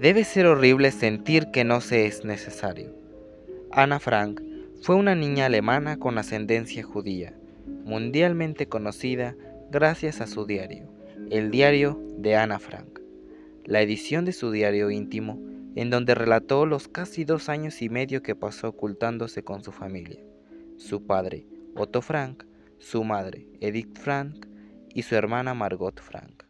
Debe ser horrible sentir que no se es necesario. Ana Frank fue una niña alemana con ascendencia judía, mundialmente conocida gracias a su diario, el diario de Ana Frank, la edición de su diario íntimo en donde relató los casi dos años y medio que pasó ocultándose con su familia, su padre, Otto Frank, su madre, Edith Frank, y su hermana Margot Frank.